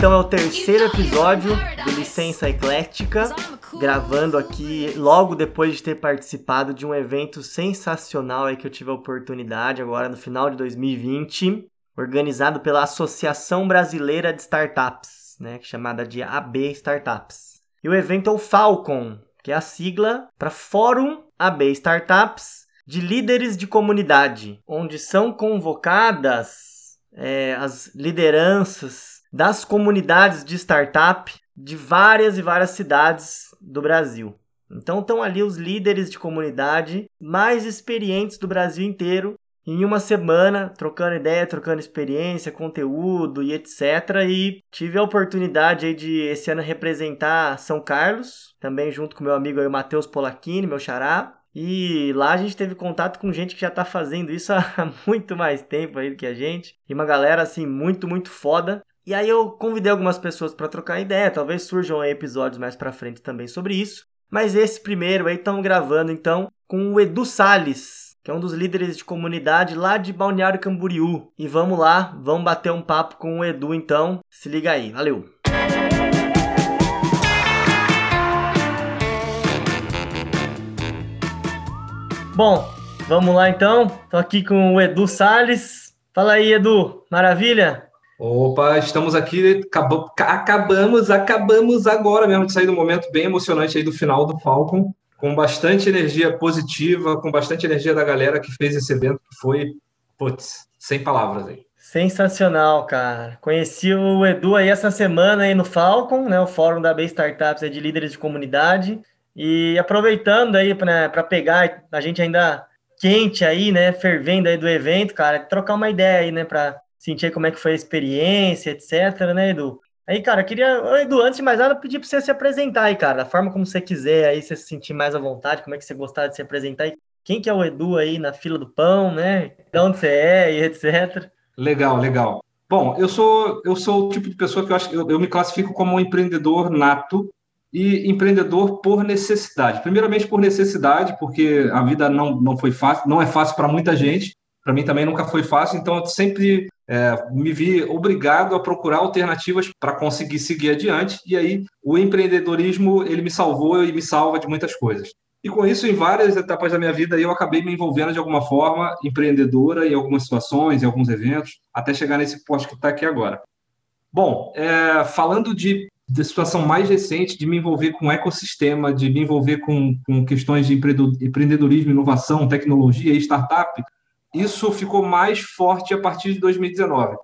Então é o terceiro episódio do Licença Eclética, gravando aqui logo depois de ter participado de um evento sensacional aí que eu tive a oportunidade agora no final de 2020, organizado pela Associação Brasileira de Startups, né, chamada de AB Startups. E o evento é o Falcon, que é a sigla para Fórum AB Startups de Líderes de Comunidade, onde são convocadas é, as lideranças das comunidades de startup de várias e várias cidades do Brasil. Então estão ali os líderes de comunidade mais experientes do Brasil inteiro em uma semana, trocando ideia, trocando experiência, conteúdo e etc. E tive a oportunidade aí de esse ano representar São Carlos, também junto com meu amigo aí, Matheus Polacchini, meu xará. E lá a gente teve contato com gente que já tá fazendo isso há muito mais tempo aí do que a gente. E uma galera assim muito, muito foda. E aí eu convidei algumas pessoas para trocar ideia, talvez surjam episódios mais para frente também sobre isso. Mas esse primeiro aí estamos gravando então com o Edu Sales, que é um dos líderes de comunidade lá de Balneário Camboriú. E vamos lá, vamos bater um papo com o Edu então. Se liga aí, valeu. Bom, vamos lá então. Tô aqui com o Edu Sales. Fala aí, Edu. Maravilha? Opa, estamos aqui, acabamos, acabamos agora mesmo de sair do momento bem emocionante aí do final do Falcon, com bastante energia positiva, com bastante energia da galera que fez esse evento, que foi, putz, sem palavras aí. Sensacional, cara. Conheci o Edu aí essa semana aí no Falcon, né, o fórum da B Startups de líderes de comunidade, e aproveitando aí para pegar a gente ainda quente aí, né, fervendo aí do evento, cara, trocar uma ideia aí, né, para sentir como é que foi a experiência, etc, né, Edu? Aí, cara, queria, Edu, antes de mais nada, pedir para você se apresentar aí, cara, da forma como você quiser, aí você se sentir mais à vontade, como é que você gostar de se apresentar aí. Quem que é o Edu aí na fila do pão, né? De onde você é e etc. Legal, legal. Bom, eu sou eu sou o tipo de pessoa que eu acho eu, eu me classifico como um empreendedor nato e empreendedor por necessidade. Primeiramente por necessidade, porque a vida não, não foi fácil, não é fácil para muita gente. Para mim também nunca foi fácil, então eu sempre é, me vi obrigado a procurar alternativas para conseguir seguir adiante. E aí o empreendedorismo ele me salvou e me salva de muitas coisas. E com isso, em várias etapas da minha vida, eu acabei me envolvendo de alguma forma empreendedora em algumas situações, em alguns eventos, até chegar nesse posto que está aqui agora. Bom, é, falando de, de situação mais recente, de me envolver com ecossistema, de me envolver com, com questões de empreendedorismo, inovação, tecnologia e startup, isso ficou mais forte a partir de 2019.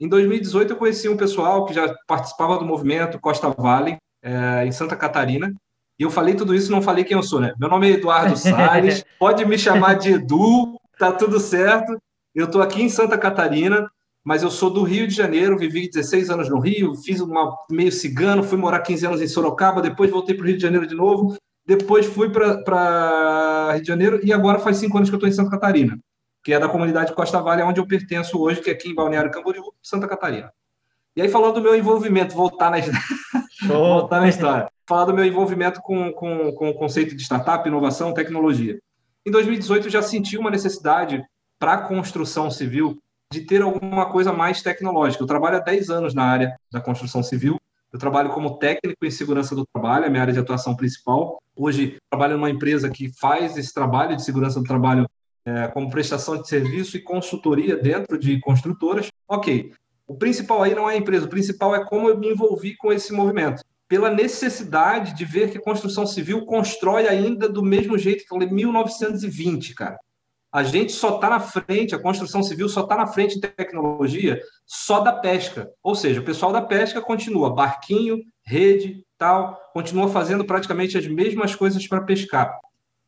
Em 2018, eu conheci um pessoal que já participava do movimento Costa Valley, é, em Santa Catarina. E eu falei tudo isso, não falei quem eu sou, né? Meu nome é Eduardo Salles, pode me chamar de Edu, tá tudo certo. Eu estou aqui em Santa Catarina, mas eu sou do Rio de Janeiro, vivi 16 anos no Rio, fiz uma meio cigano, fui morar 15 anos em Sorocaba, depois voltei para o Rio de Janeiro de novo, depois fui para Rio de Janeiro e agora faz cinco anos que eu estou em Santa Catarina que é da comunidade Costa Vale, onde eu pertenço hoje, que é aqui em Balneário Camboriú, Santa Catarina. E aí, falando do meu envolvimento, voltar na, voltar na história, falar do meu envolvimento com, com, com o conceito de startup, inovação, tecnologia. Em 2018, eu já senti uma necessidade para a construção civil de ter alguma coisa mais tecnológica. Eu trabalho há 10 anos na área da construção civil. Eu trabalho como técnico em segurança do trabalho, é a minha área de atuação principal. Hoje, trabalho numa empresa que faz esse trabalho de segurança do trabalho é, como prestação de serviço e consultoria dentro de construtoras. Ok, o principal aí não é a empresa, o principal é como eu me envolvi com esse movimento. Pela necessidade de ver que a construção civil constrói ainda do mesmo jeito que em 1920, cara. A gente só está na frente, a construção civil só está na frente em tecnologia só da pesca. Ou seja, o pessoal da pesca continua barquinho, rede, tal, continua fazendo praticamente as mesmas coisas para pescar.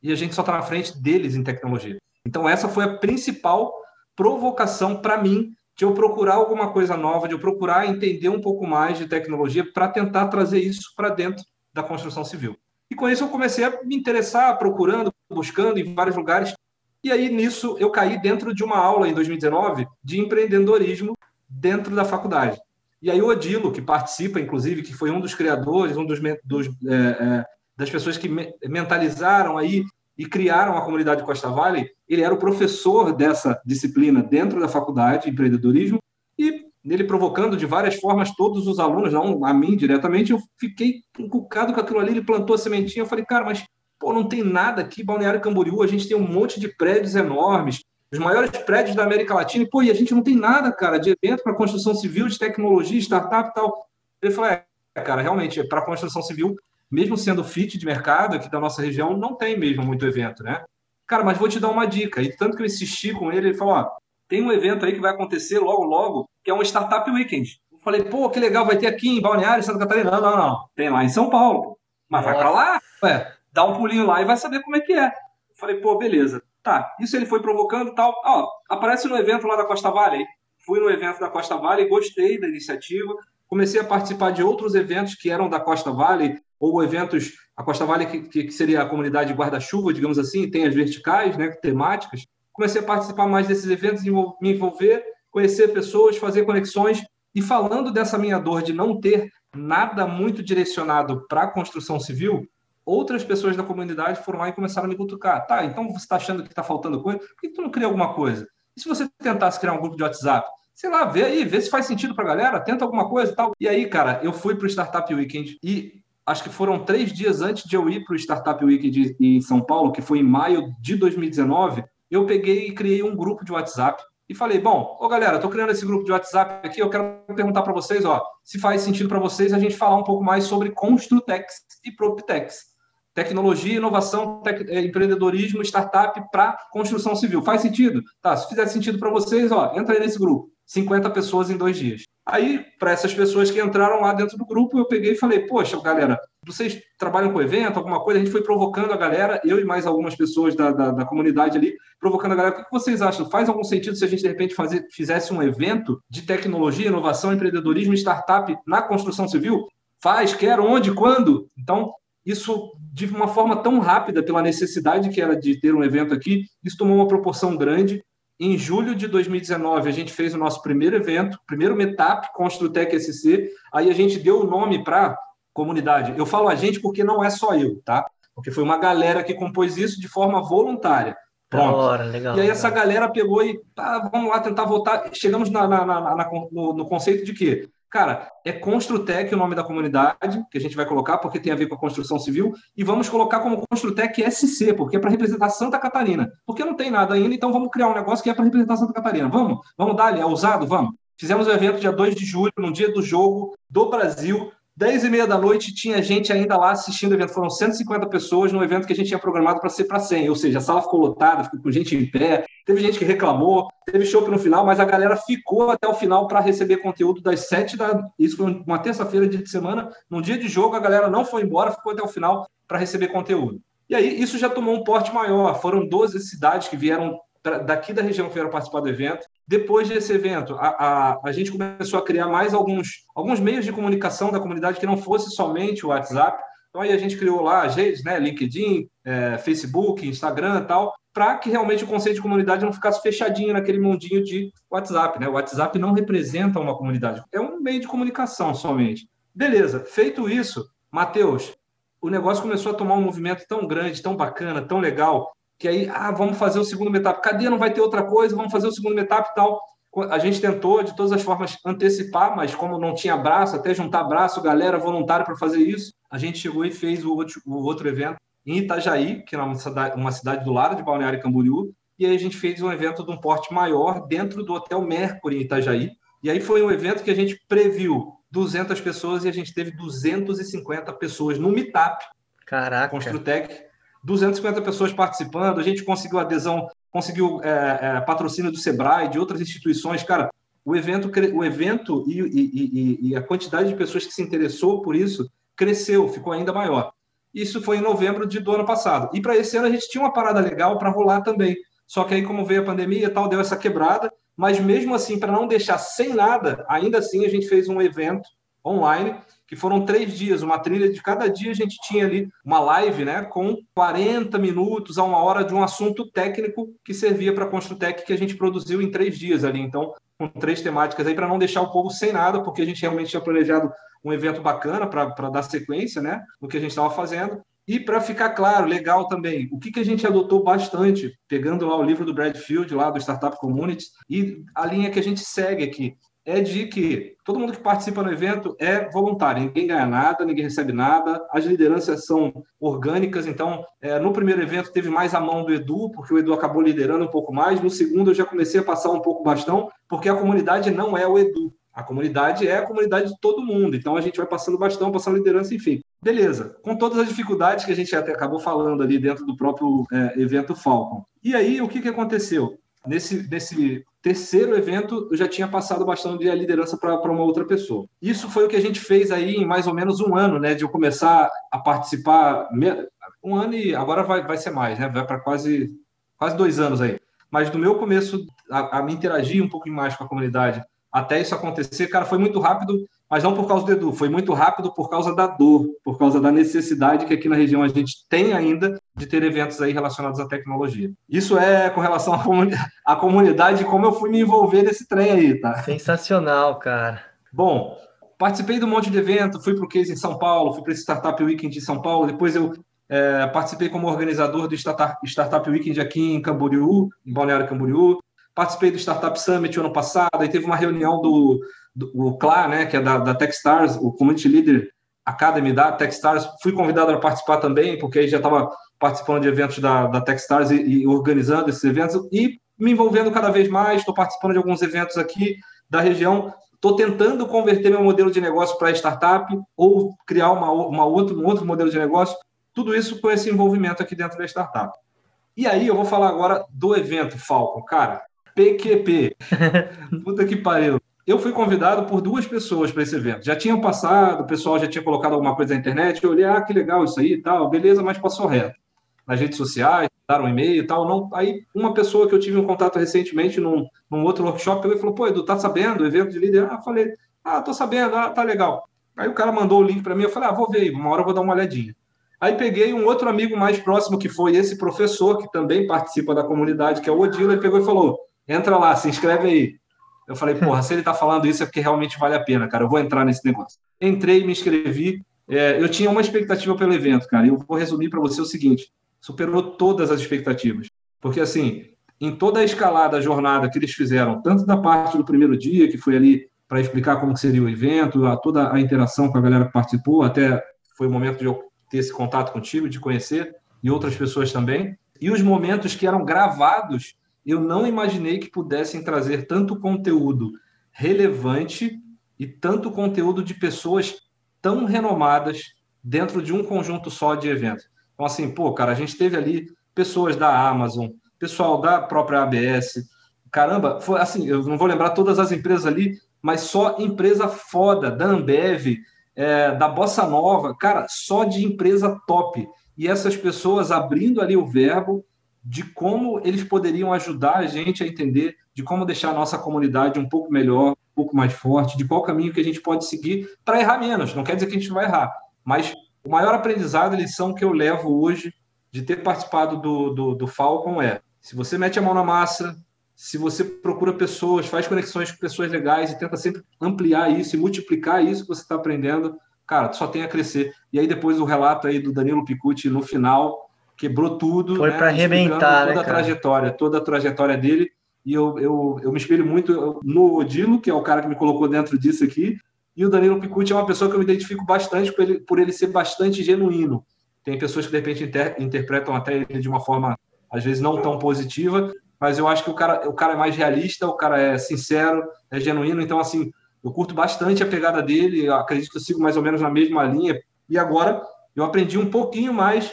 E a gente só está na frente deles em tecnologia. Então, essa foi a principal provocação para mim de eu procurar alguma coisa nova, de eu procurar entender um pouco mais de tecnologia para tentar trazer isso para dentro da construção civil. E com isso eu comecei a me interessar, procurando, buscando em vários lugares. E aí nisso eu caí dentro de uma aula em 2019 de empreendedorismo dentro da faculdade. E aí o Odilo, que participa, inclusive, que foi um dos criadores, um dos, dos é, é, das pessoas que mentalizaram aí e criaram a comunidade Costa Valley, ele era o professor dessa disciplina dentro da faculdade de empreendedorismo e nele provocando de várias formas todos os alunos, não a mim diretamente, eu fiquei encucado com aquilo ali, ele plantou a sementinha, eu falei, cara, mas pô, não tem nada aqui, Balneário Camboriú, a gente tem um monte de prédios enormes, os maiores prédios da América Latina, e, pô, e a gente não tem nada, cara, de evento para construção civil, de tecnologia, startup e tal. Ele falou, é, cara, realmente, para construção civil, mesmo sendo fit de mercado aqui da nossa região, não tem mesmo muito evento, né? Cara, mas vou te dar uma dica. E tanto que eu insisti com ele, ele falou, ó, tem um evento aí que vai acontecer logo, logo, que é um Startup Weekend. Eu falei, pô, que legal, vai ter aqui em Balneário, Santa Catarina. Não, não, não. Tem lá em São Paulo. Mas Nossa. vai para lá, ué, dá um pulinho lá e vai saber como é que é. Eu falei, pô, beleza. Tá, isso ele foi provocando tal. Ó, aparece no evento lá da Costa Vale. Fui no evento da Costa Vale, gostei da iniciativa. Comecei a participar de outros eventos que eram da Costa Vale, ou eventos, a Costa Vale, que, que seria a comunidade guarda-chuva, digamos assim, tem as verticais, né, temáticas comecei a participar mais desses eventos, me envolver, conhecer pessoas, fazer conexões. E falando dessa minha dor de não ter nada muito direcionado para a construção civil, outras pessoas da comunidade foram lá e começaram a me cutucar. Tá, então você está achando que está faltando coisa? Por que tu não cria alguma coisa? E se você tentasse criar um grupo de WhatsApp? Sei lá, vê aí, vê se faz sentido para a galera, tenta alguma coisa e tal. E aí, cara, eu fui para o Startup Weekend e acho que foram três dias antes de eu ir para o Startup Weekend em São Paulo, que foi em maio de 2019 eu peguei e criei um grupo de WhatsApp e falei, bom, ô galera, estou criando esse grupo de WhatsApp aqui, eu quero perguntar para vocês, ó, se faz sentido para vocês a gente falar um pouco mais sobre Construtex e Proptex. Tecnologia, inovação, tec... É, empreendedorismo, startup para construção civil. Faz sentido? Tá, se fizer sentido para vocês, ó, entra aí nesse grupo. 50 pessoas em dois dias. Aí, para essas pessoas que entraram lá dentro do grupo, eu peguei e falei: Poxa, galera, vocês trabalham com evento, alguma coisa? A gente foi provocando a galera, eu e mais algumas pessoas da, da, da comunidade ali, provocando a galera. O que vocês acham? Faz algum sentido se a gente, de repente, fazer, fizesse um evento de tecnologia, inovação, empreendedorismo, startup na construção civil? Faz, quero, onde, quando? Então, isso, de uma forma tão rápida, pela necessidade que era de ter um evento aqui, isso tomou uma proporção grande em julho de 2019, a gente fez o nosso primeiro evento, primeiro Metap Construtec SC. Aí a gente deu o nome para comunidade. Eu falo a gente porque não é só eu, tá? Porque foi uma galera que compôs isso de forma voluntária. Pronto. Hora, legal, e aí essa galera pegou e tá, vamos lá tentar voltar. Chegamos na, na, na no, no, conceito de que Cara, é Construtec o nome da comunidade, que a gente vai colocar, porque tem a ver com a construção civil, e vamos colocar como Construtec SC, porque é para representar Santa Catarina. Porque não tem nada ainda, então vamos criar um negócio que é para representar Santa Catarina. Vamos? Vamos dar ali, é ousado? Vamos. Fizemos o um evento dia 2 de julho, no dia do jogo do Brasil, 10 e meia da noite tinha gente ainda lá assistindo o evento. Foram 150 pessoas no evento que a gente tinha programado para ser para 100. Ou seja, a sala ficou lotada, ficou com gente em pé. Teve gente que reclamou, teve show no final, mas a galera ficou até o final para receber conteúdo das 7 da. Isso foi uma terça-feira, dia de semana. No dia de jogo, a galera não foi embora, ficou até o final para receber conteúdo. E aí, isso já tomou um porte maior. Foram 12 cidades que vieram daqui da região que vieram participar do evento. Depois desse evento, a, a, a gente começou a criar mais alguns, alguns meios de comunicação da comunidade que não fosse somente o WhatsApp. Então aí a gente criou lá as redes, né, LinkedIn, é, Facebook, Instagram e tal, para que realmente o conceito de comunidade não ficasse fechadinho naquele mundinho de WhatsApp. Né? O WhatsApp não representa uma comunidade, é um meio de comunicação somente. Beleza, feito isso, Matheus, o negócio começou a tomar um movimento tão grande, tão bacana, tão legal, que aí, ah, vamos fazer o segundo metap. Cadê? Não vai ter outra coisa, vamos fazer o segundo metap e tal. A gente tentou, de todas as formas, antecipar, mas como não tinha braço, até juntar braço, galera voluntária para fazer isso, a gente chegou e fez o outro, o outro evento em Itajaí, que é uma cidade, uma cidade do lado de Balneário Camboriú, e aí a gente fez um evento de um porte maior dentro do Hotel Mercury em Itajaí. E aí foi um evento que a gente previu 200 pessoas e a gente teve 250 pessoas no Meetup. Caraca. Construtec 250 pessoas participando, a gente conseguiu adesão, conseguiu é, é, patrocínio do Sebrae, de outras instituições. Cara, o evento, o evento e, e, e, a quantidade de pessoas que se interessou por isso cresceu, ficou ainda maior. Isso foi em novembro de, do ano passado. E para esse ano a gente tinha uma parada legal para rolar também. Só que aí, como veio a pandemia e tal, deu essa quebrada. Mas mesmo assim, para não deixar sem nada, ainda assim a gente fez um evento online que foram três dias, uma trilha de cada dia a gente tinha ali uma live, né, com 40 minutos a uma hora de um assunto técnico que servia para a Construtec que a gente produziu em três dias ali. Então, com três temáticas aí para não deixar o povo sem nada, porque a gente realmente tinha planejado um evento bacana para dar sequência, né, no que a gente estava fazendo. E para ficar claro, legal também, o que, que a gente adotou bastante, pegando lá o livro do Bradfield, lá do Startup Communities, e a linha que a gente segue aqui é de que todo mundo que participa no evento é voluntário, ninguém ganha nada, ninguém recebe nada, as lideranças são orgânicas, então é, no primeiro evento teve mais a mão do Edu, porque o Edu acabou liderando um pouco mais, no segundo eu já comecei a passar um pouco o bastão, porque a comunidade não é o Edu, a comunidade é a comunidade de todo mundo, então a gente vai passando bastão, passando liderança, enfim. Beleza, com todas as dificuldades que a gente até acabou falando ali dentro do próprio é, evento Falcon. E aí, o que, que aconteceu? Nesse, nesse terceiro evento, eu já tinha passado bastante de liderança para uma outra pessoa. Isso foi o que a gente fez aí em mais ou menos um ano, né? De eu começar a participar. Um ano e agora vai, vai ser mais, né? Vai para quase, quase dois anos aí. Mas do meu começo a, a me interagir um pouco mais com a comunidade até isso acontecer, cara, foi muito rápido, mas não por causa do Edu, foi muito rápido por causa da dor, por causa da necessidade que aqui na região a gente tem ainda de ter eventos aí relacionados à tecnologia. Isso é com relação à, comuni à comunidade, como eu fui me envolver nesse trem aí, tá? Sensacional, cara. Bom, participei de um monte de evento, fui para o Case em São Paulo, fui para esse Startup Weekend em São Paulo, depois eu é, participei como organizador do Startup, Startup Weekend aqui em Camboriú, em Balneário Camboriú, participei do Startup Summit ano passado, aí teve uma reunião do, do o CLA, né, que é da, da Techstars, o Community Leader Academy da Techstars, fui convidado a participar também, porque aí já estava participando de eventos da, da Techstars e, e organizando esses eventos, e me envolvendo cada vez mais, estou participando de alguns eventos aqui da região, estou tentando converter meu modelo de negócio para startup ou criar uma, uma outro, um outro modelo de negócio, tudo isso com esse envolvimento aqui dentro da startup. E aí eu vou falar agora do evento Falcon. Cara, PQP. Puta que pariu. Eu fui convidado por duas pessoas para esse evento. Já tinham passado, o pessoal já tinha colocado alguma coisa na internet. Eu olhei, ah, que legal isso aí e tal, beleza, mas passou reto. Nas redes sociais, daram um e-mail e tal. Não... Aí, uma pessoa que eu tive um contato recentemente num, num outro workshop, ele falou: pô, Edu, tá sabendo? O evento de líder? Ah, falei, ah, tô sabendo, ah, tá legal. Aí o cara mandou o link para mim, eu falei, ah, vou ver, uma hora eu vou dar uma olhadinha. Aí peguei um outro amigo mais próximo, que foi esse professor, que também participa da comunidade, que é o Odilo, ele pegou e falou: entra lá, se inscreve aí. Eu falei, porra, se ele tá falando isso é porque realmente vale a pena, cara. Eu vou entrar nesse negócio. Entrei, me inscrevi. É, eu tinha uma expectativa pelo evento, cara. E eu vou resumir para você o seguinte: superou todas as expectativas. Porque, assim, em toda a escalada, a jornada que eles fizeram, tanto da parte do primeiro dia, que foi ali para explicar como seria o evento, a, toda a interação com a galera que participou, até foi o momento de eu ter esse contato contigo, de conhecer, e outras pessoas também. E os momentos que eram gravados eu não imaginei que pudessem trazer tanto conteúdo relevante e tanto conteúdo de pessoas tão renomadas dentro de um conjunto só de eventos. Então, assim, pô, cara, a gente teve ali pessoas da Amazon, pessoal da própria ABS. Caramba, foi assim, eu não vou lembrar todas as empresas ali, mas só empresa foda, da Ambev, é, da Bossa Nova, cara, só de empresa top. E essas pessoas abrindo ali o verbo de como eles poderiam ajudar a gente a entender de como deixar a nossa comunidade um pouco melhor, um pouco mais forte, de qual caminho que a gente pode seguir para errar menos. Não quer dizer que a gente vai errar, mas o maior aprendizado, a lição que eu levo hoje de ter participado do, do, do Falcon é: se você mete a mão na massa, se você procura pessoas, faz conexões com pessoas legais e tenta sempre ampliar isso e multiplicar isso que você está aprendendo, cara, só tem a crescer. E aí depois o relato aí do Danilo Picucci no final quebrou tudo. Foi né, para arrebentar, toda né, a trajetória, toda a trajetória dele. E eu, eu, eu me espelho muito no Odilo, que é o cara que me colocou dentro disso aqui, e o Danilo Picucci é uma pessoa que eu me identifico bastante por ele, por ele ser bastante genuíno. Tem pessoas que de repente inter, interpretam até ele de uma forma às vezes não tão positiva, mas eu acho que o cara, o cara é mais realista, o cara é sincero, é genuíno. Então, assim, eu curto bastante a pegada dele, acredito que eu sigo mais ou menos na mesma linha. E agora eu aprendi um pouquinho mais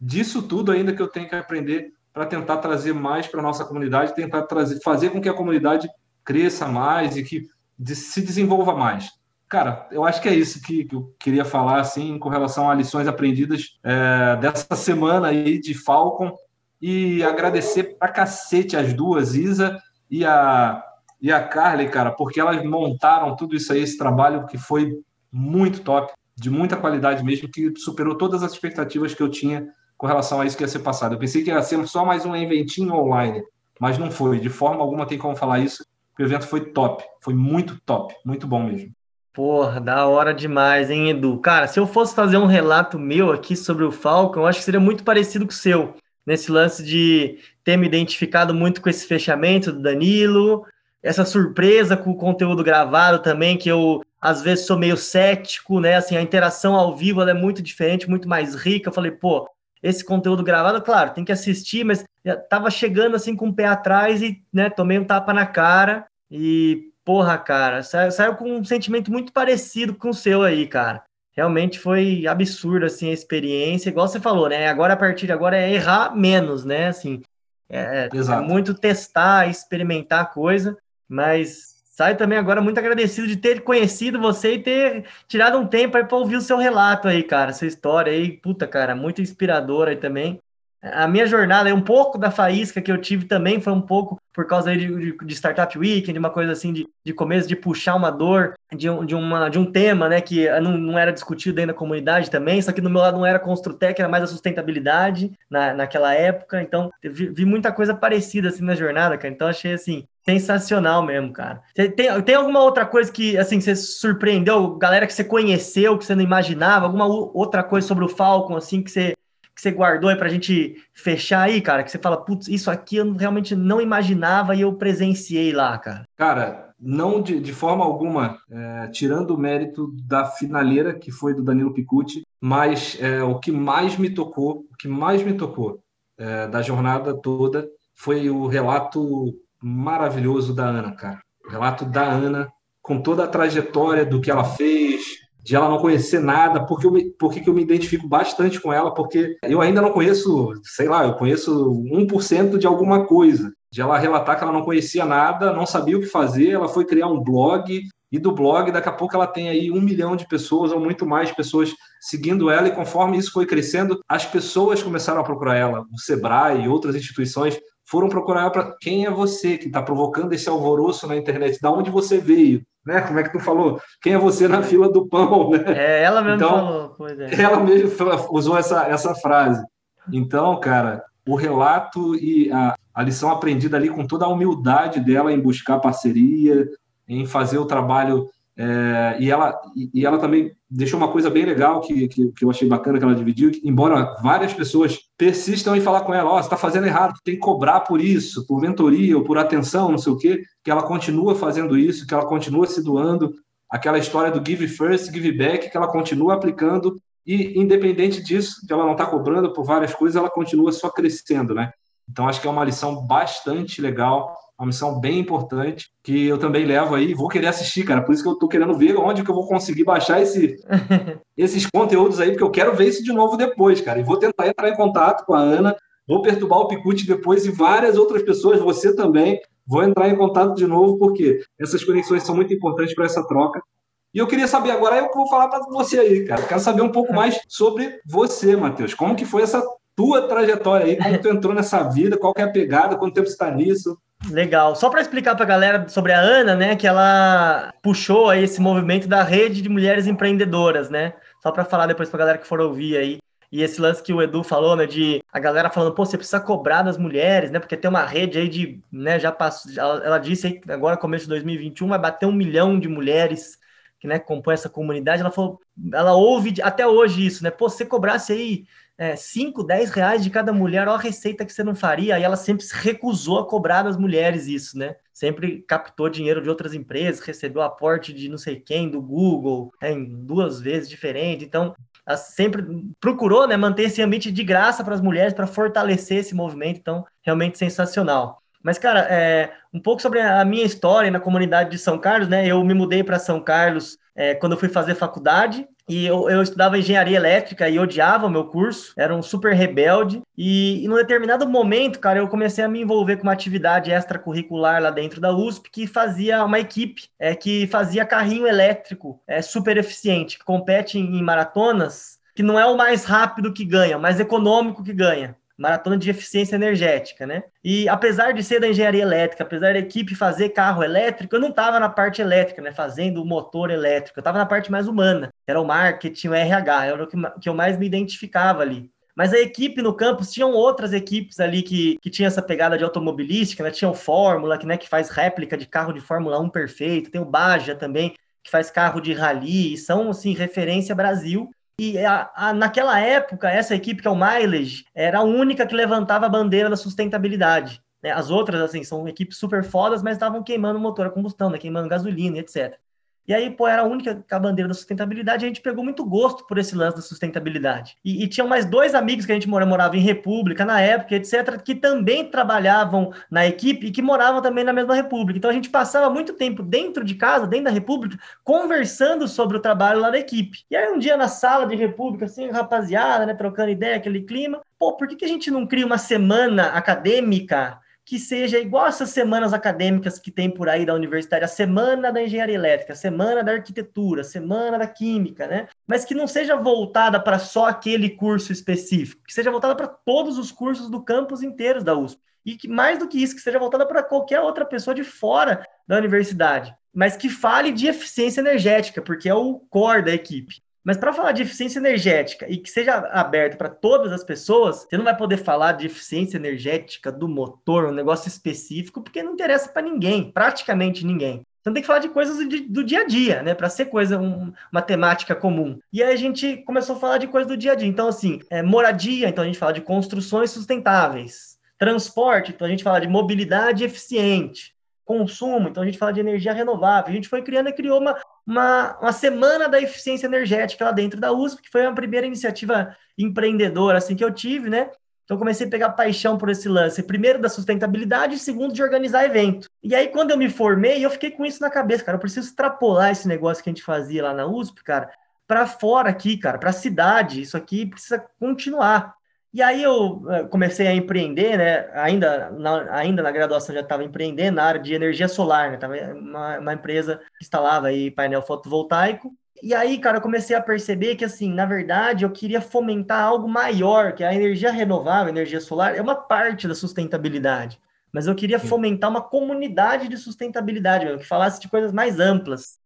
disso tudo ainda que eu tenho que aprender para tentar trazer mais para a nossa comunidade, tentar trazer, fazer com que a comunidade cresça mais e que se desenvolva mais. Cara, eu acho que é isso que, que eu queria falar assim com relação a lições aprendidas é, dessa semana aí de Falcon e agradecer pra cacete as duas, Isa e a, e a Carly, cara, porque elas montaram tudo isso aí, esse trabalho que foi muito top, de muita qualidade mesmo, que superou todas as expectativas que eu tinha com relação a isso que ia ser passado. Eu pensei que ia ser só mais um eventinho online, mas não foi. De forma alguma tem como falar isso. O evento foi top, foi muito top, muito bom mesmo. Porra, da hora demais, hein, Edu? Cara, se eu fosse fazer um relato meu aqui sobre o Falcon, eu acho que seria muito parecido com o seu, nesse lance de ter me identificado muito com esse fechamento do Danilo, essa surpresa com o conteúdo gravado também, que eu às vezes sou meio cético, né? Assim, a interação ao vivo é muito diferente, muito mais rica. Eu falei, pô, esse conteúdo gravado, claro, tem que assistir, mas tava chegando assim com o pé atrás e, né, tomei um tapa na cara e, porra, cara, saiu, saiu com um sentimento muito parecido com o seu aí, cara. Realmente foi absurdo, assim, a experiência, igual você falou, né? Agora, a partir de agora, é errar menos, né? Assim, é, é muito testar, experimentar coisa, mas sai também agora muito agradecido de ter conhecido você e ter tirado um tempo aí para ouvir o seu relato aí, cara, sua história aí, puta, cara, muito inspiradora aí também. A minha jornada, um pouco da faísca que eu tive também foi um pouco por causa de, de, de Startup Weekend, uma coisa assim de, de começo, de puxar uma dor de um, de uma, de um tema, né, que não, não era discutido dentro da comunidade também, só que no meu lado não era Construtec, era mais a sustentabilidade na, naquela época, então vi, vi muita coisa parecida assim na jornada, cara, então achei assim, Sensacional mesmo, cara. Tem, tem alguma outra coisa que, assim, você surpreendeu? Galera que você conheceu, que você não imaginava? Alguma outra coisa sobre o Falcon, assim, que você, que você guardou aí pra gente fechar aí, cara? Que você fala, putz, isso aqui eu realmente não imaginava e eu presenciei lá, cara. Cara, não de, de forma alguma, é, tirando o mérito da finaleira, que foi do Danilo Picucci, mas é, o que mais me tocou, o que mais me tocou é, da jornada toda foi o relato maravilhoso da Ana, cara. O relato da Ana, com toda a trajetória do que ela fez, de ela não conhecer nada, porque eu me, porque que eu me identifico bastante com ela, porque eu ainda não conheço, sei lá, eu conheço 1% de alguma coisa. De ela relatar que ela não conhecia nada, não sabia o que fazer, ela foi criar um blog, e do blog, daqui a pouco ela tem aí um milhão de pessoas ou muito mais pessoas seguindo ela, e conforme isso foi crescendo, as pessoas começaram a procurar ela, o Sebrae e outras instituições foram procurar para quem é você que está provocando esse alvoroço na internet, da onde você veio, né? Como é que tu falou? Quem é você na fila do pão, né? É, ela mesmo então, falou. Pois é. Ela mesmo usou essa, essa frase. Então, cara, o relato e a, a lição aprendida ali com toda a humildade dela em buscar parceria, em fazer o trabalho é, e, ela, e ela também deixou uma coisa bem legal que, que, que, eu achei bacana que ela dividiu, que embora várias pessoas persistam em falar com ela, ó, oh, você está fazendo errado, tem que cobrar por isso, por mentoria ou por atenção, não sei o quê, que ela continua fazendo isso, que ela continua se doando, aquela história do give first, give back, que ela continua aplicando e independente disso, que ela não está cobrando por várias coisas, ela continua só crescendo, né? Então acho que é uma lição bastante legal uma missão bem importante que eu também levo aí, vou querer assistir, cara. Por isso que eu tô querendo ver onde que eu vou conseguir baixar esse, esses conteúdos aí, porque eu quero ver isso de novo depois, cara. E vou tentar entrar em contato com a Ana, vou perturbar o Picute depois e várias outras pessoas, você também. Vou entrar em contato de novo, porque essas conexões são muito importantes para essa troca. E eu queria saber agora, eu vou falar para você aí, cara. Quero saber um pouco mais sobre você, Matheus. Como que foi essa tua trajetória aí? Como tu entrou nessa vida? Qual que é a pegada? Quanto tempo você está nisso? Legal. Só para explicar para a galera sobre a Ana, né, que ela puxou aí esse movimento da rede de mulheres empreendedoras, né? Só para falar depois para a galera que for ouvir aí. E esse lance que o Edu falou, né, de a galera falando, pô, você precisa cobrar das mulheres, né, porque tem uma rede aí de, né, já passou, ela, disse aí que agora, começo de 2021, vai bater um milhão de mulheres que, né, compõem essa comunidade. Ela falou, ela ouve até hoje isso, né, pô, se você cobrasse aí é, 5, 10 reais de cada mulher, ó a receita que você não faria. E ela sempre se recusou a cobrar das mulheres isso, né? Sempre captou dinheiro de outras empresas, recebeu aporte de não sei quem, do Google, né, em duas vezes diferente. Então, sempre procurou né, manter esse ambiente de graça para as mulheres, para fortalecer esse movimento. Então, realmente sensacional. Mas, cara, é, um pouco sobre a minha história na comunidade de São Carlos, né? Eu me mudei para São Carlos é, quando eu fui fazer faculdade. E eu, eu, estudava engenharia elétrica e odiava o meu curso, era um super rebelde. E, e num determinado momento, cara, eu comecei a me envolver com uma atividade extracurricular lá dentro da USP que fazia uma equipe é, que fazia carrinho elétrico é, super eficiente, que compete em, em maratonas, que não é o mais rápido que ganha, mais econômico que ganha maratona de eficiência energética, né? E apesar de ser da engenharia elétrica, apesar da equipe fazer carro elétrico, eu não estava na parte elétrica, né? Fazendo o motor elétrico, eu estava na parte mais humana, era o marketing, o RH, era o que, eu mais me identificava ali. Mas a equipe no campus tinham outras equipes ali que, que tinham essa pegada de automobilística, né? Tinha o Fórmula, que, né, que faz réplica de carro de Fórmula 1 perfeito, tem o Baja também, que faz carro de rally, e são, assim, referência Brasil. E a, a, naquela época, essa equipe, que é o Mileage, era a única que levantava a bandeira da sustentabilidade. Né? As outras, assim, são equipes super fodas, mas estavam queimando motor a combustão, né? queimando gasolina, etc. E aí, pô, era a única a bandeira da sustentabilidade, a gente pegou muito gosto por esse lance da sustentabilidade. E, e tinham mais dois amigos que a gente morava em República na época, etc., que também trabalhavam na equipe e que moravam também na mesma República. Então a gente passava muito tempo dentro de casa, dentro da República, conversando sobre o trabalho lá da equipe. E aí um dia na sala de República, assim, rapaziada, né, trocando ideia, aquele clima, pô, por que, que a gente não cria uma semana acadêmica que seja igual essas semanas acadêmicas que tem por aí da universidade, a semana da engenharia elétrica, a semana da arquitetura, a semana da química, né? Mas que não seja voltada para só aquele curso específico, que seja voltada para todos os cursos do campus inteiros da USP. E que mais do que isso, que seja voltada para qualquer outra pessoa de fora da universidade, mas que fale de eficiência energética, porque é o core da equipe. Mas para falar de eficiência energética e que seja aberto para todas as pessoas, você não vai poder falar de eficiência energética do motor, um negócio específico, porque não interessa para ninguém, praticamente ninguém. Então tem que falar de coisas do, dia a dia, né? Para ser coisa, um, uma temática comum. E aí a gente começou a falar de coisas do dia a dia. Então, assim, é, moradia, então a gente fala de construções sustentáveis. Transporte, então a gente fala de mobilidade eficiente consumo, então a gente fala de energia renovável. A gente foi criando e criou uma, uma, uma semana da eficiência energética lá dentro da USP, que foi a primeira iniciativa empreendedora assim que eu tive, né? Então comecei a pegar paixão por esse lance, primeiro da sustentabilidade e segundo de organizar evento. E aí quando eu me formei, eu fiquei com isso na cabeça, cara, eu preciso extrapolar esse negócio que a gente fazia lá na USP, cara, para fora aqui, cara, para a cidade. Isso aqui precisa continuar. E aí eu eh, comecei a empreender, né? Ainda na, ainda na graduação já estava empreendendo na área de energia solar, né? Tava uma, uma empresa que instalava aí painel fotovoltaico. E aí, cara, eu comecei a perceber que, assim, na verdade, eu queria fomentar algo maior, que a energia renovável, a energia solar, é uma parte da sustentabilidade. Mas eu queria fomentar uma comunidade de sustentabilidade, mesmo, que falasse de coisas mais amplas.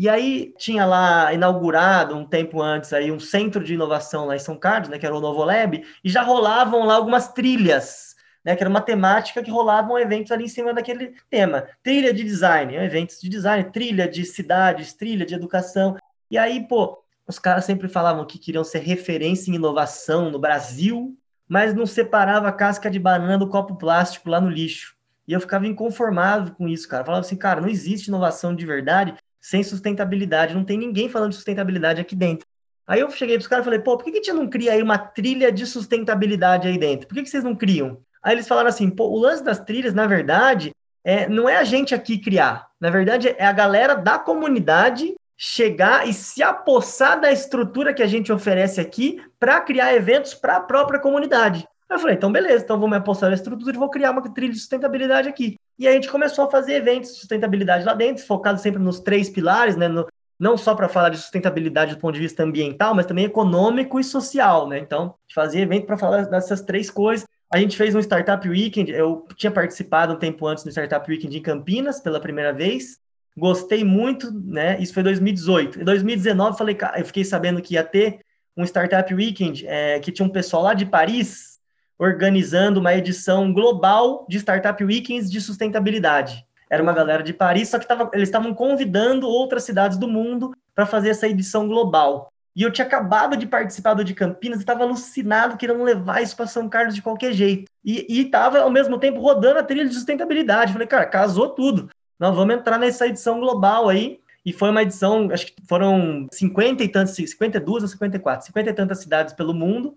E aí tinha lá inaugurado um tempo antes aí um centro de inovação lá em São Carlos, né, que era o Novo Lab, e já rolavam lá algumas trilhas, né, que era uma temática que rolavam eventos ali em cima daquele tema. Trilha de design, eventos de design, trilha de cidades, trilha de educação. E aí, pô, os caras sempre falavam que queriam ser referência em inovação no Brasil, mas não separava a casca de banana do copo plástico lá no lixo. E eu ficava inconformado com isso, cara. Falava assim, cara, não existe inovação de verdade sem sustentabilidade. Não tem ninguém falando de sustentabilidade aqui dentro. Aí eu cheguei para os caras e falei, pô, por que, que a gente não cria aí uma trilha de sustentabilidade aí dentro? Por que, que vocês não criam? Aí eles falaram assim, pô, o lance das trilhas, na verdade, é, não é a gente aqui criar. Na verdade, é a galera da comunidade chegar e se apossar da estrutura que a gente oferece aqui para criar eventos para a própria comunidade. Aí eu falei, então beleza, então vou me apostar na estrutura e vou criar uma trilha de sustentabilidade aqui. E a gente começou a fazer eventos de sustentabilidade lá dentro, focado sempre nos três pilares, né? No, não só para falar de sustentabilidade do ponto de vista ambiental, mas também econômico e social, né? Então, fazia evento para falar dessas três coisas. A gente fez um Startup Weekend, eu tinha participado um tempo antes do Startup Weekend em Campinas, pela primeira vez. Gostei muito, né? Isso foi 2018. Em 2019, falei, eu fiquei sabendo que ia ter um Startup Weekend, é, que tinha um pessoal lá de Paris, organizando uma edição global de Startup Weekends de sustentabilidade. Era uma galera de Paris, só que tava, eles estavam convidando outras cidades do mundo para fazer essa edição global. E eu tinha acabado de participar do de Campinas e estava alucinado querendo levar isso para São Carlos de qualquer jeito. E estava, ao mesmo tempo, rodando a trilha de sustentabilidade. Falei, cara, casou tudo. Nós vamos entrar nessa edição global aí. E foi uma edição, acho que foram 50 e tantas, 52 ou 54, 50 e tantas cidades pelo mundo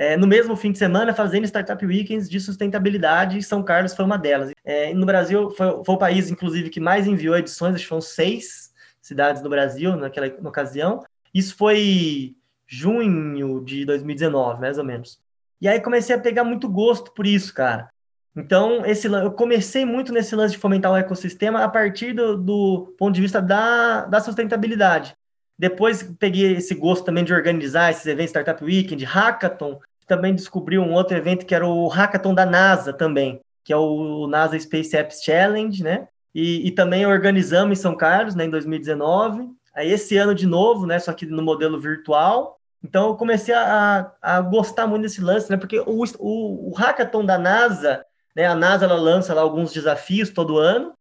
é, no mesmo fim de semana fazendo Startup Weekends de sustentabilidade, e São Carlos foi uma delas. É, no Brasil, foi, foi, o país, inclusive, que mais enviou edições, acho que foram seis cidades no Brasil naquela ocasião. Isso foi junho de 2019, mais ou menos. E aí comecei a pegar muito gosto por isso, cara. Então, esse, eu comecei muito nesse lance de fomentar o ecossistema a partir do, do ponto de vista da, da sustentabilidade. Depois peguei esse gosto também de organizar esses eventos Startup Weekend, Hackathon, também descobri um outro evento que era o Hackathon da NASA também, que é o NASA Space Apps Challenge, né? E, e também organizamos em São Carlos, né, em 2019. Aí esse ano de novo, né, só que no modelo virtual. Então eu comecei a, a gostar muito desse lance, né? Porque o, o, o Hackathon da NASA, né, a NASA ela lança lá alguns desafios todo ano,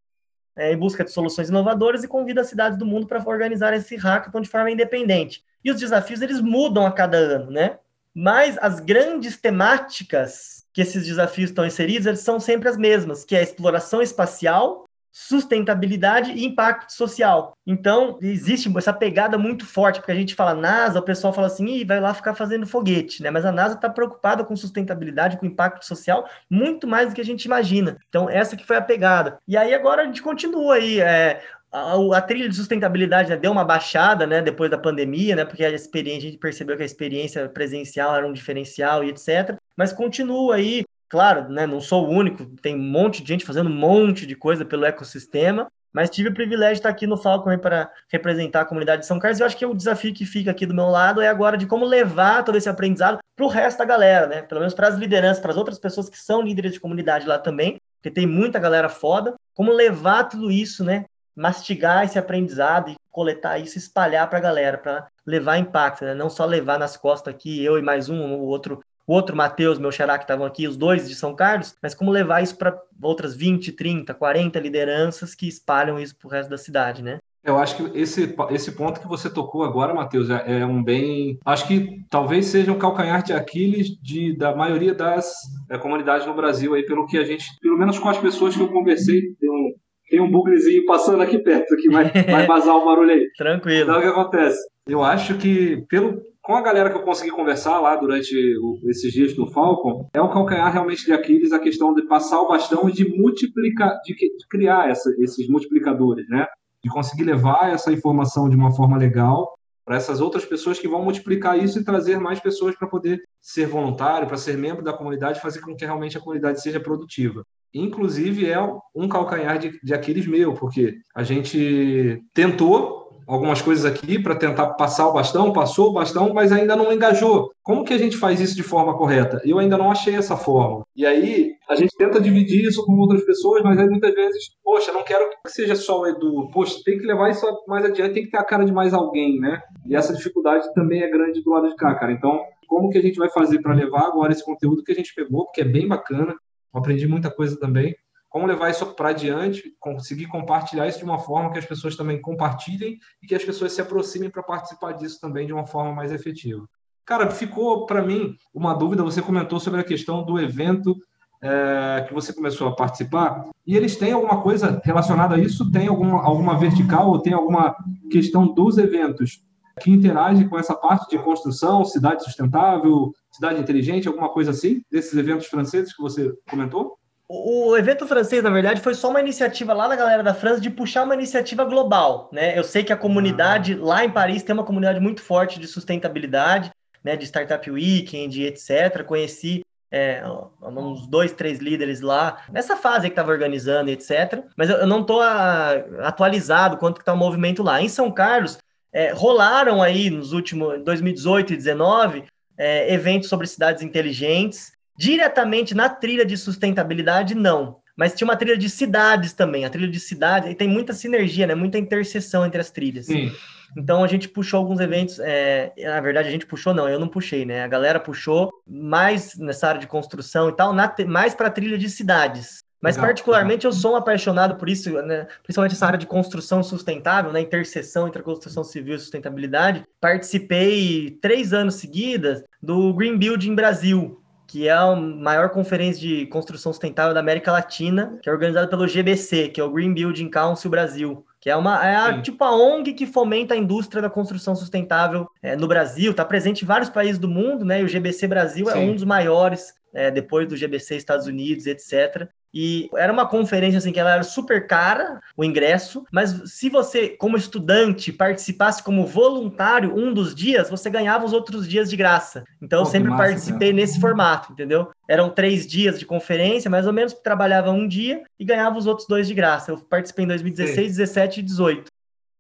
é, em busca de soluções inovadoras e convida as cidades do mundo para organizar esse hackathon de forma independente. E os desafios eles mudam a cada ano, né? Mas as grandes temáticas que esses desafios estão inseridos, são sempre as mesmas, que é exploração espacial, sustentabilidade e impacto social. Então, existe essa pegada muito forte, porque a gente fala NASA, o pessoal fala assim, Ih, vai lá ficar fazendo foguete, né? Mas a NASA está preocupada com sustentabilidade, com impacto social, muito mais do que a gente imagina. Então, essa que foi a pegada. E aí, agora a gente continua aí, é, a, a, trilha de sustentabilidade né, deu uma baixada, né, depois da pandemia, né, porque a experiência, a gente percebeu que a experiência presencial era um diferencial e etc. Mas continua aí Claro, né, não sou o único, tem um monte de gente fazendo um monte de coisa pelo ecossistema, mas tive o privilégio de estar aqui no Falcon para representar a comunidade de São Carlos. E eu acho que o desafio que fica aqui do meu lado é agora de como levar todo esse aprendizado para o resto da galera, né? Pelo menos para as lideranças, para as outras pessoas que são líderes de comunidade lá também, porque tem muita galera foda. Como levar tudo isso, né? Mastigar esse aprendizado e coletar isso, espalhar para a galera, para levar impacto, né? Não só levar nas costas aqui, eu e mais um, o outro o outro Matheus, meu xará, que estavam aqui, os dois de São Carlos, mas como levar isso para outras 20, 30, 40 lideranças que espalham isso para o resto da cidade, né? Eu acho que esse, esse ponto que você tocou agora, Matheus, é, é, um bem. Acho que talvez seja um calcanhar de Aquiles de, da maioria das é, comunidades no Brasil, aí, pelo que a gente, pelo menos com as pessoas que eu conversei, um, tem um bugrezinho passando aqui perto, que vai, vai vazar o barulho aí. Tranquilo. Então o que acontece? Eu acho que, pelo, com a galera que eu consegui conversar lá durante o, esses dias do Falcon, é um calcanhar realmente de Aquiles a questão de passar o bastão e de multiplicar, de, de criar essa, esses multiplicadores, né? De conseguir levar essa informação de uma forma legal para essas outras pessoas que vão multiplicar isso e trazer mais pessoas para poder ser voluntário, para ser membro da comunidade, fazer com que realmente a comunidade seja produtiva. Inclusive, é um calcanhar de, de Aquiles meu, porque a gente tentou algumas coisas aqui para tentar passar o bastão, passou o bastão, mas ainda não engajou. Como que a gente faz isso de forma correta? Eu ainda não achei essa forma. E aí a gente tenta dividir isso com outras pessoas, mas aí muitas vezes, poxa, não quero que seja só o Edu. Poxa, tem que levar isso mais adiante, tem que ter a cara de mais alguém, né? E essa dificuldade também é grande do lado de cá, cara. Então, como que a gente vai fazer para levar agora esse conteúdo que a gente pegou, porque é bem bacana, aprendi muita coisa também como levar isso para adiante, conseguir compartilhar isso de uma forma que as pessoas também compartilhem e que as pessoas se aproximem para participar disso também de uma forma mais efetiva. Cara, ficou para mim uma dúvida. Você comentou sobre a questão do evento é, que você começou a participar e eles têm alguma coisa relacionada a isso? Tem alguma, alguma vertical ou tem alguma questão dos eventos que interage com essa parte de construção, cidade sustentável, cidade inteligente, alguma coisa assim, desses eventos franceses que você comentou? O evento francês, na verdade, foi só uma iniciativa lá da galera da França de puxar uma iniciativa global, né? Eu sei que a comunidade ah. lá em Paris tem uma comunidade muito forte de sustentabilidade, né? De Startup Weekend, etc. Conheci é, uns dois, três líderes lá, nessa fase que estava organizando, etc. Mas eu, não estou atualizado quanto que está o movimento lá. Em São Carlos, é, rolaram aí nos últimos 2018 e 2019 é, eventos sobre cidades inteligentes, Diretamente na trilha de sustentabilidade, não. Mas tinha uma trilha de cidades também. A trilha de cidades, e tem muita sinergia, né? Muita interseção entre as trilhas. Sim. Então a gente puxou alguns eventos. É, na verdade, a gente puxou, não, eu não puxei, né? A galera puxou mais nessa área de construção e tal, na, mais para a trilha de cidades. Mas legal, particularmente eu sou um apaixonado por isso, né? principalmente essa área de construção sustentável, né? interseção entre a construção civil e sustentabilidade. Participei três anos seguidas do Green Building Brasil, que é a maior conferência de construção sustentável da América Latina, que é organizada pelo GBC, que é o Green Building Council Brasil, que é uma é a, tipo a ONG que fomenta a indústria da construção sustentável é, no Brasil, está presente em vários países do mundo, né? E o GBC Brasil é Sim. é um dos maiores, é, depois do GBC Estados Unidos, etc. E era uma conferência assim que ela era super cara, o ingresso, mas se você, como estudante, participasse como voluntário um dos dias, você ganhava os outros dias de graça. Então Pô, eu sempre massa, participei nesse formato, entendeu? Eram três dias de conferência, mais ou menos, trabalhava um dia e ganhava os outros dois de graça. Eu participei em 2016, Sim. 17 e 18.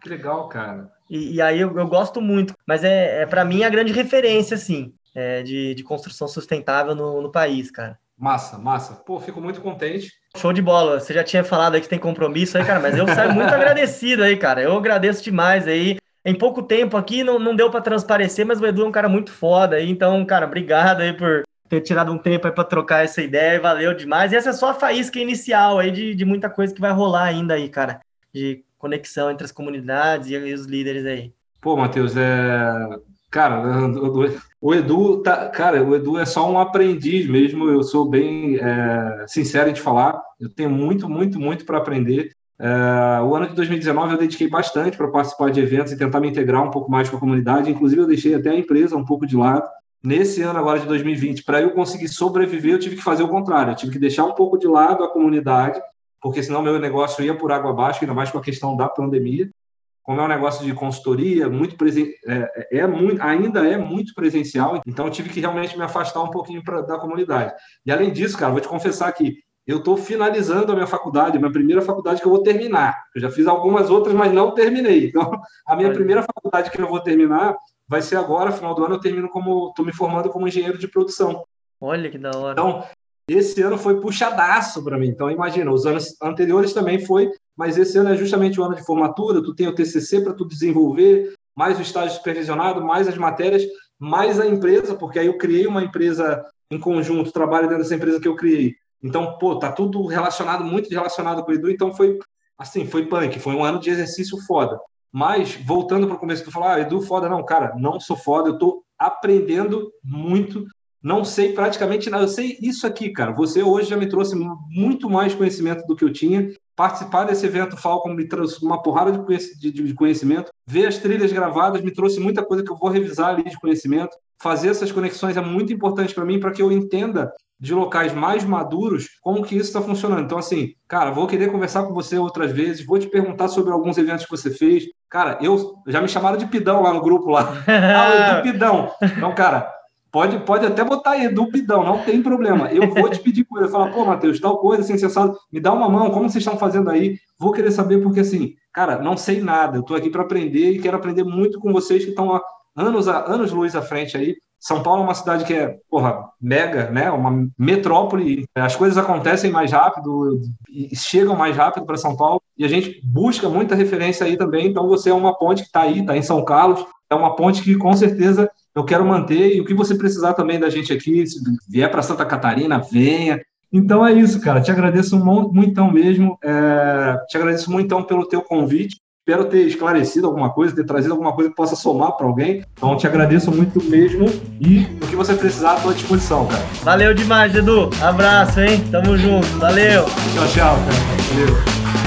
Que legal, cara. E, e aí eu, eu, gosto muito, mas é, é para mim a grande referência, assim, é, de, de construção sustentável no, no país, cara. Massa, massa. Pô, fico muito contente. Show de bola. Você já tinha falado aí que tem compromisso aí, cara, mas eu saio muito agradecido aí, cara. Eu agradeço demais aí. Em pouco tempo aqui não, não deu para transparecer, mas o Edu é um cara muito foda aí. Então, cara, obrigado aí por ter tirado um tempo aí para trocar essa ideia. Valeu demais. E essa é só a faísca inicial aí de, de muita coisa que vai rolar ainda aí, cara. De conexão entre as comunidades e os líderes aí. Pô, Matheus, é Cara, o Edu, tá, cara, o Edu é só um aprendiz mesmo. Eu sou bem é, sincero te falar. Eu tenho muito, muito, muito para aprender. É, o ano de 2019 eu dediquei bastante para participar de eventos e tentar me integrar um pouco mais com a comunidade. Inclusive, eu deixei até a empresa um pouco de lado. Nesse ano agora de 2020, para eu conseguir sobreviver, eu tive que fazer o contrário. Eu tive que deixar um pouco de lado a comunidade, porque senão meu negócio ia por água abaixo, ainda mais com a questão da pandemia como é um negócio de consultoria, muito presen é, é, é, muito, ainda é muito presencial, então eu tive que realmente me afastar um pouquinho pra, da comunidade. E além disso, cara, vou te confessar que eu estou finalizando a minha faculdade, a minha primeira faculdade que eu vou terminar. Eu já fiz algumas outras, mas não terminei. Então, a minha primeira faculdade que eu vou terminar vai ser agora, final do ano, eu termino como, estou me formando como engenheiro de produção. Olha que da hora. Então, esse ano foi puxadaço para mim. Então, imagina, os anos anteriores também foi mas esse ano é justamente o ano de formatura, tu tem o TCC para tu desenvolver, mais o estágio supervisionado, mais as matérias, mais a empresa, porque aí eu criei uma empresa em conjunto, trabalho dentro dessa empresa que eu criei. Então, pô, tá tudo relacionado, muito relacionado com o Edu, então foi assim, foi punk, foi um ano de exercício foda. Mas, voltando para o começo, tu falar, ah, Edu, foda, não, cara, não sou foda, eu tô aprendendo muito, não sei praticamente nada, eu sei isso aqui, cara. Você hoje já me trouxe muito mais conhecimento do que eu tinha, Participar desse evento Falcon me trouxe uma porrada de conhecimento. Ver as trilhas gravadas me trouxe muita coisa que eu vou revisar ali de conhecimento. Fazer essas conexões é muito importante para mim para que eu entenda de locais mais maduros como que isso está funcionando. Então, assim, cara, vou querer conversar com você outras vezes, vou te perguntar sobre alguns eventos que você fez. Cara, eu já me chamaram de pidão lá no grupo lá. ah, o Pidão. Então, cara, Pode, pode até botar aí, dupidão, não tem problema. Eu vou te pedir coisa, falar, pô, Matheus, tal coisa, assim, sensato, me dá uma mão, como vocês estão fazendo aí? Vou querer saber, porque assim, cara, não sei nada, eu estou aqui para aprender e quero aprender muito com vocês que estão há anos, anos luz à frente aí. São Paulo é uma cidade que é, porra, mega, né? Uma metrópole, as coisas acontecem mais rápido e chegam mais rápido para São Paulo e a gente busca muita referência aí também. Então você é uma ponte que está aí, está em São Carlos, é uma ponte que com certeza eu quero manter. E o que você precisar também da gente aqui, se vier para Santa Catarina, venha. Então é isso, cara. Te agradeço muito mesmo. É... te agradeço muito pelo teu convite. Espero ter esclarecido alguma coisa, ter trazido alguma coisa que possa somar para alguém. Então te agradeço muito mesmo. E o que você precisar, estou à disposição, cara. Valeu demais, Edu. Abraço, hein? Tamo junto. Valeu. Tchau, tchau, cara. Valeu.